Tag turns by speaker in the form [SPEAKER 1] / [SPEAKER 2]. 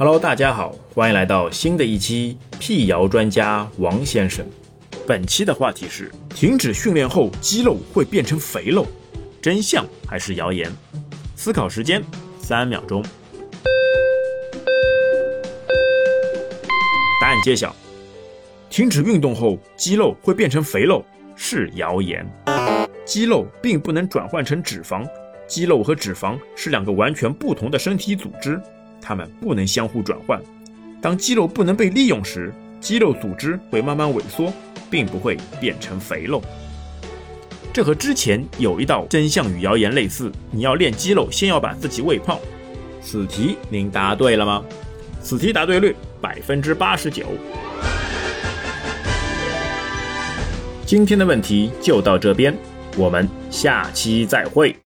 [SPEAKER 1] Hello，大家好，欢迎来到新的一期辟谣专家王先生。本期的话题是：停止训练后肌肉会变成肥肉，真相还是谣言？思考时间三秒钟。答案揭晓：停止运动后肌肉会变成肥肉是谣言。肌肉并不能转换成脂肪，肌肉和脂肪是两个完全不同的身体组织。它们不能相互转换。当肌肉不能被利用时，肌肉组织会慢慢萎缩，并不会变成肥肉。这和之前有一道真相与谣言类似：你要练肌肉，先要把自己喂胖。此题您答对了吗？此题答对率百分之八十九。今天的问题就到这边，我们下期再会。